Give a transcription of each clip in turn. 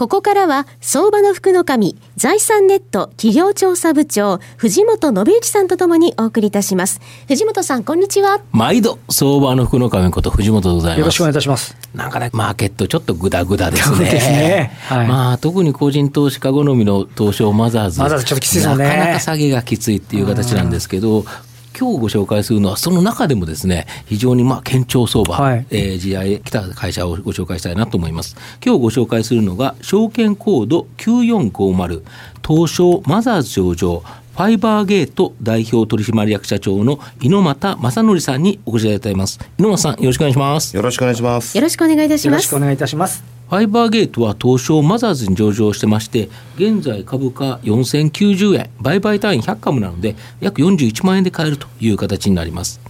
ここからは、相場の福の神、財産ネット企業調査部長、藤本信之さんとともにお送りいたします。藤本さん、こんにちは。毎度相場の福の神こと藤本でございますよろしくお願いいたします。なんかねマーケットちょっとグダグダですねそうですねはいまあ特に個人投資家好みの東証マザーズマザーズちょっときついですよねなかなか下げがきついっていう形なんですけど今日ご紹介するのは、その中でもですね、非常にまあ堅調相場、はいえー、GI 来た会社をご紹介したいなと思います。今日ご紹介するのが、証券コード9450、東証マザーズ上場、ファイバーゲート代表取締役社長の猪俣正則さんにお越しいただいています。猪俣さん、よろしくお願いします。よろしくお願いします。よろしくお願いいたしますよろしくお。願いいたします。ファイバーゲートは東証マザーズに上場してまして、現在株価4090円、売買単位100株なので、約41万円で買えるという形になります。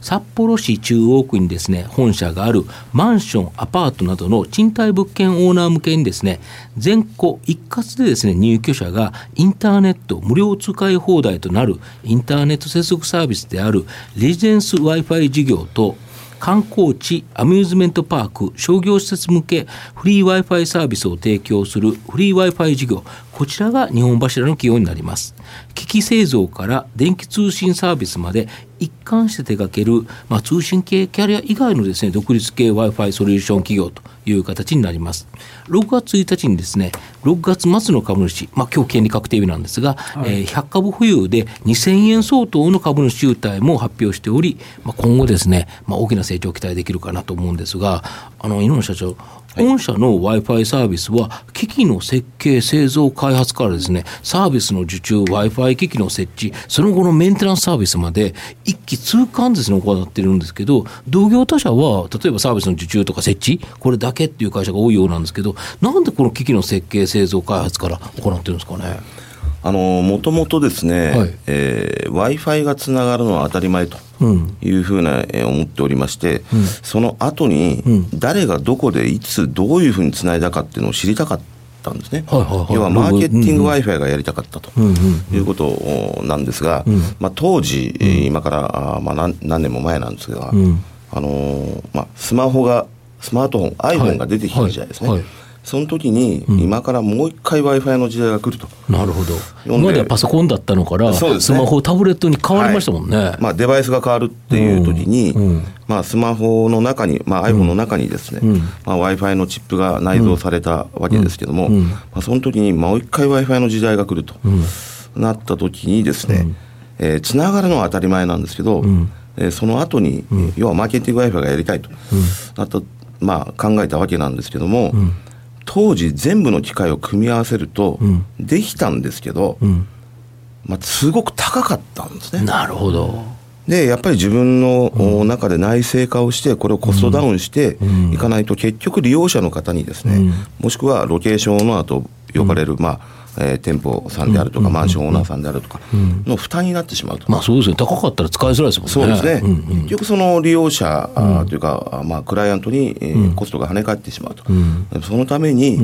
札幌市中央区にですね、本社があるマンション、アパートなどの賃貸物件オーナー向けにですね、全戸一括でですね、入居者がインターネット無料使い放題となるインターネット接続サービスであるレジデンス Wi-Fi 事業と観光地、アミューズメントパーク、商業施設向けフリー Wi-Fi サービスを提供するフリー Wi-Fi 事業、こちらが日本柱の企業になります。機器製造から電気通信サービスまで一貫して手掛ける、まあ、通信系キャリア以外のですね、独立系 Wi-Fi ソリューション企業という形になります。6月1日にですね、6月末の株主、まあ、今日権利確定日なんですが、えー100株保有で2000円相当の株主優待も発表しており、まあ、今後ですね、まあ、大きな成長を期待できるかなと思うんですが、あの、井上社長、御社の Wi-Fi サービスは、機器の設計、製造、開発からですね、サービスの受注、Wi-Fi 機器の設置、その後のメンテナンスサービスまで、一気通貫ですね、行ってるんですけど、同業他社は、例えばサービスの受注とか設置、これだけっていう会社が多いようなんですけど、なんでこの機器の設計、製造、開発から行ってるんですかね？あのもともとですね、はい。えー Wi-Fi がつながるのは当たり前とうん。いうふうな、えー思っておりまして、その後に、うん。誰がどこでいつどういうふうにつないだかっていうのを知りたかったんですね。はいはいはい。要はマーケティングうんうん。Wi-Fi がやりたかったと。うんうんいうことなんですが、ん。まあ、当時、えー今からあーまあ何何年も前なんですが、うん。あのーまあ、スマホがスマートフォン iPhone が出てきた時代ですね、はい。はいその時に、今からもう一回 w i f i の時代が来ると、なるほど。今まではパソコンだったのから、ね。スマホ、タブレットに変わりましたもんね。まあ、デバイスが変わるっていう時に、うん。うん。まあ、スマホの中に、まあ、iPhone の中にですね、うん。まあ、w i f i のチップが内蔵されたわけですけども、うん。まあ、その時にもう一回 w i f i の時代が来ると、なった時にですね、えーつながるのは当たり前なんですけど、ん。えーその後に、要はマーケティング Wi-Fi がやりたいと、なったまあ、考えたわけなんですけども、当時全部の機械を組み合わせると、ん。できたんですけど、うん。まあ、すごく高かったんですね。なるほど。でやっぱり自分のお中で内製化をして、これをコストダウンしていかないと、結局、利用者の方にですね、うん。もしくはロケーションオーナーと呼ばれる、まあえー店舗さんであるとか、マンションオーナーさんであるとかの負担になってしまうと。まあそうですね。高かったら使いづらいですもんね。そうですね、んうん。結局、その利用者、というか、あまあ、クライアントに、えーコストが跳ね返ってしまうと、そのために、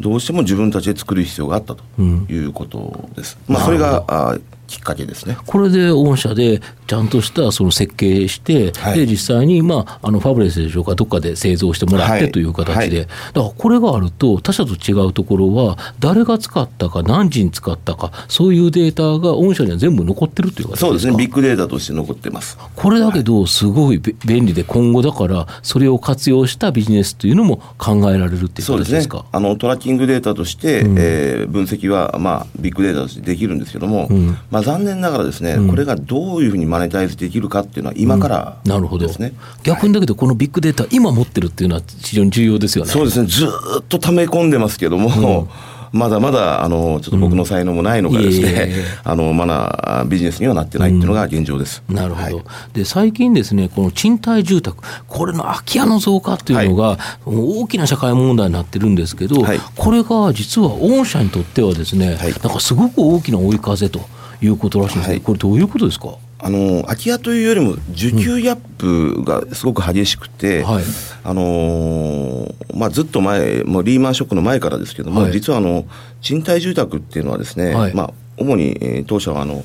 どうしても自分たちで作る必要があったということです。まあ、それがあーきっかけですね。これで御社でちゃんとしたその設計して、はい。で実際に、まあ、あのファブレスでしょうか、どっかで製造してもらっはい。てという形で、はい。だからこれがあると、他社と違うところは、誰が使ったか、何時に使ったか、そういうデータが御社には全部残ってるという形ですか？そうですね、ビッグデータとして残ってます。これだけど、すごいべ便利で、今後だから、それを活用したビジネスというのも考えられるっていうそうですね形ですか。あのトラッキングデータとして、えー分析は、まあ、ビッグデータとしてできるんですけども、まあ、残念ながらですね、これがどういうふうにマネタイズできるかっていうのは今からなるほど。ですね。逆にだけど、このビッグデータ、今持ってるっていうのは非常に重要ですよね。そうですね、ずーっと溜め込んでますけども、まだまだあのちょっと僕の才能もないのかですね、あのまだビジネスにはなってないっていうのが現状です。なるほど、はい。で最近ですね、この賃貸住宅、これの空き家の増加っていうのが、大きな社会問題になってるんですけど、はい。これが実は御社にとってはですね、はい。なんかすごく大きな追い風ということらしいんですけど、はい。これ、どういうことですか？あの空き家というよりも需給ギャップがすごく激しくて、はい。あのーまあ、ずっと前、もうリーマンショックの前からですけども、はい。実はあの賃貸住宅っていうのはですね、はい。まあ、主に、えー当社はあの、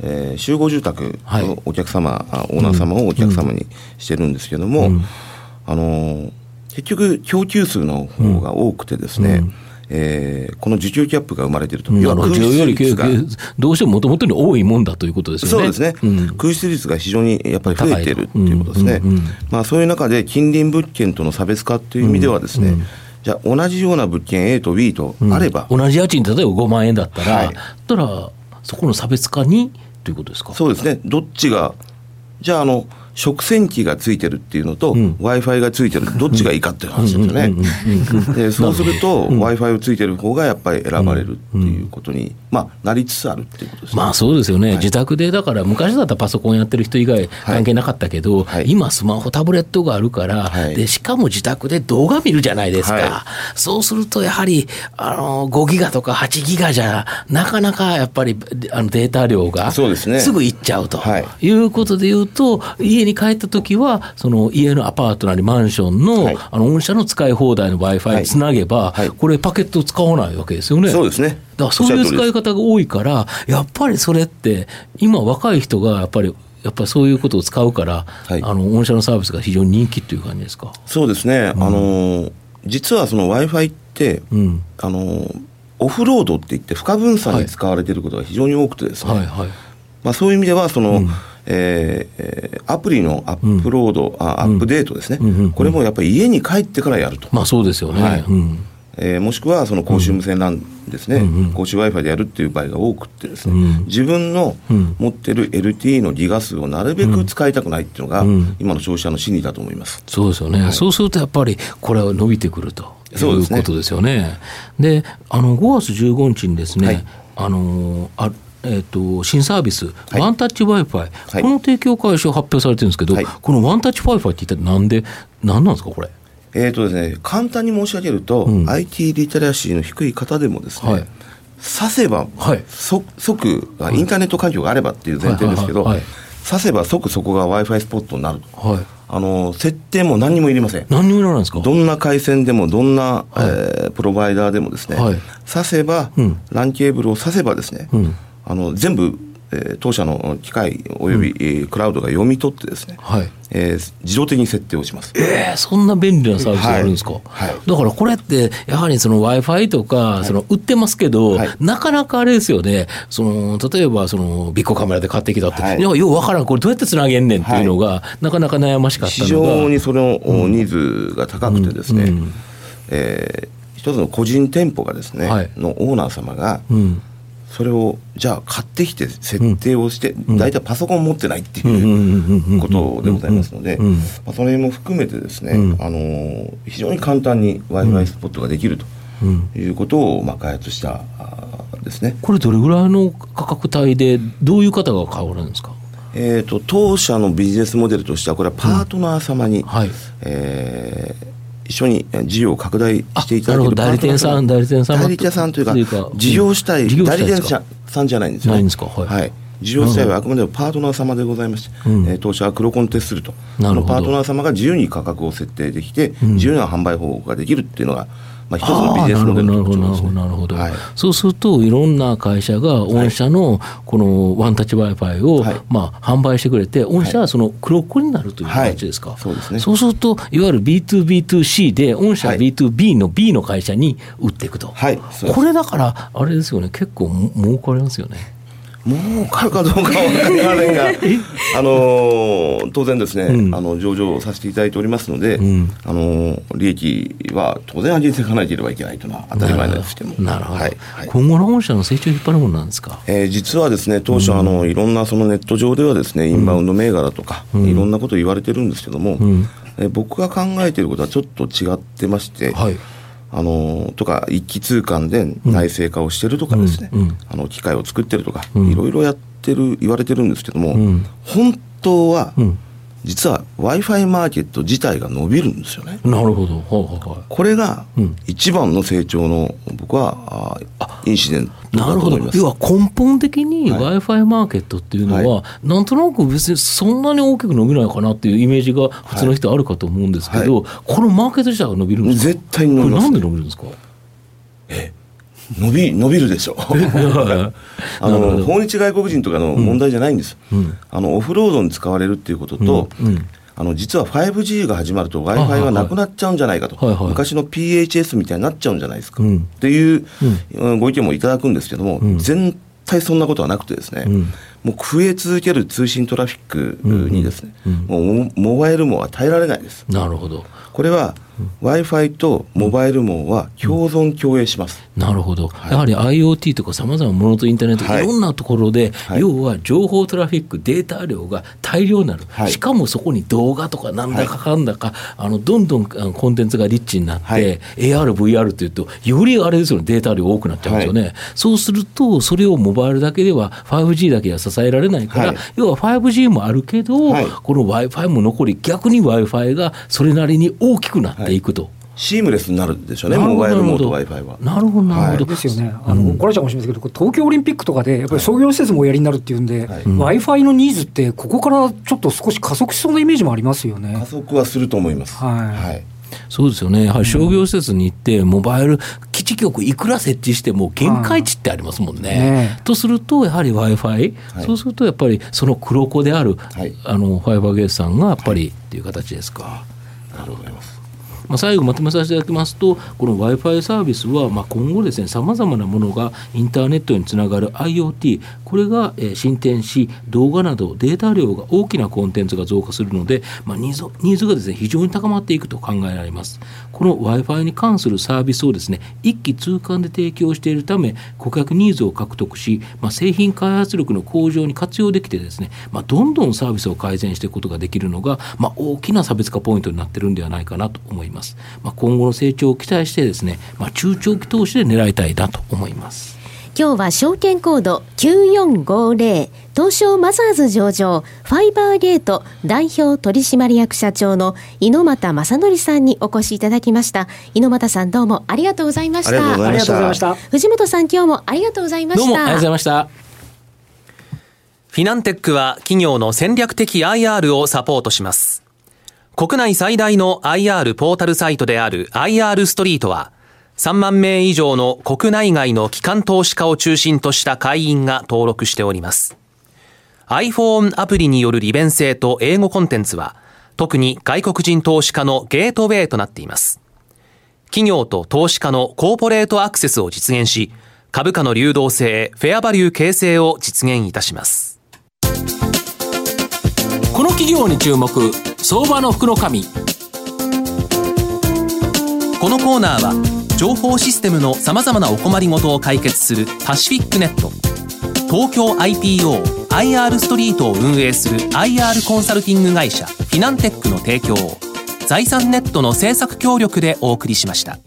えー集合住宅はい。のお客様、あオーナー様をお客様にしてるんですけども、あのー結局供給数の方が多くてですね、えーこの需給ギャップが生まれていると。要は空室率がどうしてももともとに多いもんだということですよね。そうですね、ん空室率が非常にやっぱり増えているっていうことですね、高い。とうんうんうん。まあ、そういう中で近隣物件との差別化っていう意味ではですね、じゃあ同じような物件 A と B とあれば、同じ家賃例えば5万円だったら、はい。だったらそこの差別化にということですか？そうですね。どっちがじゃああの食洗機がついてるっていうのと、w i f i がついてるどっちがいいかっていう話ですよね。でそうすると、w i f i をついてる方がやっぱり選ばれるっていうことに、まあ、なりつつあるっていうことですね。まあそうですよね、自宅でだから昔だったらパソコンやってる人以外関係なかったけど、はい。今スマホタブレットがあるから、はい。でしかも自宅で動画見るじゃないですか、はそうするとやはりあの5ギガとか8ギガじゃなかなかやっぱりあのデータ量がそうですね。すぐいっちゃうと、はい。い、うことで言うと家に帰った時はその家のアパートなりマンションの,、はい。あの御社の使い放題の w i f i はい。つなげば、はい。これパケットを使わないわけですよね。そうですねだからそういう使い方が多いから、やっぱりそれって、今、若い人がやっぱり、やっぱりそういうことを使うから、はい。あの御社のサービスが非常に人気っていう感じですか？そうですね、あのー実はその w i f i って、うん、あのーオフロードって言って、不可分散に使われていることが非常に多くてですね、はいはい。まあ、そういう意味ではその、えーえーアプリのアップロード、あアップデートですね、うん。うん。これもやっぱり家に帰ってからやると、まあそうですよね。はい。うんえーもしくはその公衆無線 LAN ですね、うんうん公衆 w i f i でやるっていう場合が多くってですね、うん。自分のうん。持ってる LTE のギガ数をなるべく使いたくないっていうのが、うん。今の消費者の心理だと思います。そうですよね、はい。そうするとやっぱりこれは伸びてくるといそうことですよね。であの5月15日にですね、はい。あのあえー、と新サービス、い。ワンタッチ w i f i、はい。この提供開始を発表されてるんですけど、はい。このワンタッチ w i f i って一体なんで、なんなんですか、これ？えーとですね、簡単に申し上げると、うん。IT リテラシーの低い方でもですね、はい。刺せば、はい。そ即あインターネット環境があればっていう前提ですけど、はいはい。はい。刺せば即そこが w i f i スポットになる。とはい、あの設定も何にもいりません。何にもいらないんですか？どんな回線でもどんな、えープロバイダーでもですね、はい。刺せば、うん。LAN ケーブルを刺せばですね、うん。あの全部、えー当社の機械および、えークラウドが読み取ってですね、はい。えー自動的に設定をします。えー、そんな便利なサービスがあるんですか、はい。はい。だからこれってやはりその w i f i とかその売ってますけど、はい。なかなかあれですよね。その例えばそのビッグカメラで買ってきたって、はい。ようわからん。これどうやってつなげんねんっていうのが、なかなか悩ましかった非のが。常にその、ニーズが高くてですね、うん。えー一つの個人店舗がですね、はい。のオーナー様が、うんそれをじゃあ買ってきて設定をして、大体パソコン持ってないってうんうんうんうんいうことでございますので、うんまあ、それも含めてですね、うん。あのー非常に簡単に w i f i スポットができるとうん。いうことを、まあ、開発したですね。これどれぐらいの価格帯でどういう方が買われるんですか？えー、と当社のビジネスモデルとしてはこれはパートナー様に、はい。えー一緒にえー事業を拡大していただける代理店さん代理店様代理店さんというか事業主体事業主体代理店さんじゃないんですよ、ね、ないんですか？はい。事業主体はあくまでもパートナー様でございまして、うん。えー当社は黒コンテすると。そのパートナー様が自由に価格を設定できて、ん。自由な販売方法ができるっていうのが、まあ、一つのビジネスモデルあーなるほどなるほどの特徴ですねなるほど、はい。そうするといろんな会社が御社のこのワンタッチ w i f i を、はい。まあ、販売してくれて御社はその黒子になるというはい形ですか、そうですね。そうするといわゆる B2B2C で御社ははい。B2B の B の会社に売っていくと、はい。これだからあれですよね。結構も儲かりますよね儲かるかどうかは分かりませんが、あのー当然ですね、うん。あの上場させていただいておりますので、うん。あのー利益は当然上げていかなければいけないというのは当たり前なんですけども。なるほど、はい。はい。今後の御社の成長を引っ張るものなんですか？えー実はですね当初、あのいろんなそのネット上ではですねインバウンド銘柄とか、うん。いろんなこと言われてるんですけども、ん。えー僕が考えていることはちょっと違ってまして、はいあのとか一気通貫で内製化をしてるとかですね、うんうん。あの機械を作ってるとか、うん。いろいろやってる言われてるんですけども、うん。本当は、うん実は w i f i マーケット自体が伸びるんですよね。なるほど。はいはいはい。これがうん。一番の成長の僕はあインシデントなるほど。要は根本的にはい。W i f i マーケットっていうのは、はなんとなく別にそんなに大きく伸びないかなっていうイメージが普通の人あるかと思うんですけど、このマーケット自体が伸びるんですか？絶対に伸びます。これなんで伸びるんですか？伸び、伸びるでしょ。う。あの、ど。訪日外国人とかの問題じゃないんです。うん。あの、オフロードに使われるっていうことと、うん。うん。あの、実は 5G が始まると Wi-Fi がなくなっちゃうんじゃないかと。はいはい。昔の PHS みたいになっちゃうんじゃないですか。うん。っていう、うん。ご意見もいただくんですけども、ん。絶対そんなことはなくてですね、ん。もう増え続ける通信トラフィックにですね、うん。もうモモバイル網は耐えられないです。なるほど。これは Wi-Fi とモバイル網は共存共栄します。なるほど、やはり IoT とかさまざまなものとインターネット、はい。い、ろんなところで、はい。要は情報トラフィック、データ量が大量になる、はい。しかもそこに動画とかなんだかかんだか、あのどんどんコンテンツがリッチになって、はい。AR、VR っていうと、よりあれですよね、データ量多くなっちゃうんですよね、そうすると、それをモバイルだけでは、5G だけでは支えられないから、はい。要は 5G もあるけど、はい。この w i f i も残り、逆に w i f i がそれなりに大きくなってい。くと。シームレスになるでしょうね、なるほどモバイル網となる Wi-Fi は。なるほど、なるほど。ですよね、あの怒られちゃうかもしれないですけど、東京オリンピックとかで、やっぱり商業施設もおやりになるっていうんで、はい。W i f i のニーズって、ここからちょっと少し加速しそうなイメージもありますよ加ね。速はすると思います。はい。そうですよね、やはり商業施設に行って、モバイル基地局いくら設置しても限界値ってありますもんね。ねとすると、やはり w i f i、はい。そうするとやっぱりその黒子である、はい。あのファイバーゲートさんがやっぱりっていう形ですか。なるほど。ままあ、最後まとめさせていただきますと、この w i f i サービスは、まあ、今後ですね、さまざまなものがインターネットにつながる IoT、これが、え進展し、動画などデータ量が大きなコンテンツが増加するので、まあ、ニーズニーズがですね、非常に高まっていくと考えられます。この w i f i に関するサービスをですね、一気通貫で提供しているため、顧客ニーズを獲得し、まあ、製品開発力の向上に活用できてですね、まあ、どんどんサービスを改善していくことができるのが、まあ、大きな差別化ポイントになってるんではないかなと思います。まあ、今後の成長を期待してですね、まあ、中長期投資で狙いたいなと思います。今日は証券コード9450東証マザーズ上場ファイバーゲート代表取締役社長の猪俣正則さんにお越しいただきました猪俣さんどうもありがとうございましたありがとうございありがとうございました。藤本さん今日もありがとうございましたどうもありがとうございました。フィナンテックは企業の戦略的 IR をサポートします。国内最大の IR ポータルサイトである IR ストリートは、3万名以上の国内外の機関投資家を中心とした会員が登録しております。iPhone アプリによる利便性と英語コンテンツは、特に外国人投資家のゲートウェイとなっています。企業と投資家のコーポレートアクセスを実現し、株価の流動性、フェアバリュー形成を実現いたします。この企業に注目、相場の福の神。このコーナーは情報システムのさまざまなお困りごとを解決するパシフィックネット東京 IPO IR ストリートを運営する IR コンサルティング会社フィナンテックの提供を財産ネットの政策協力でお送りしました。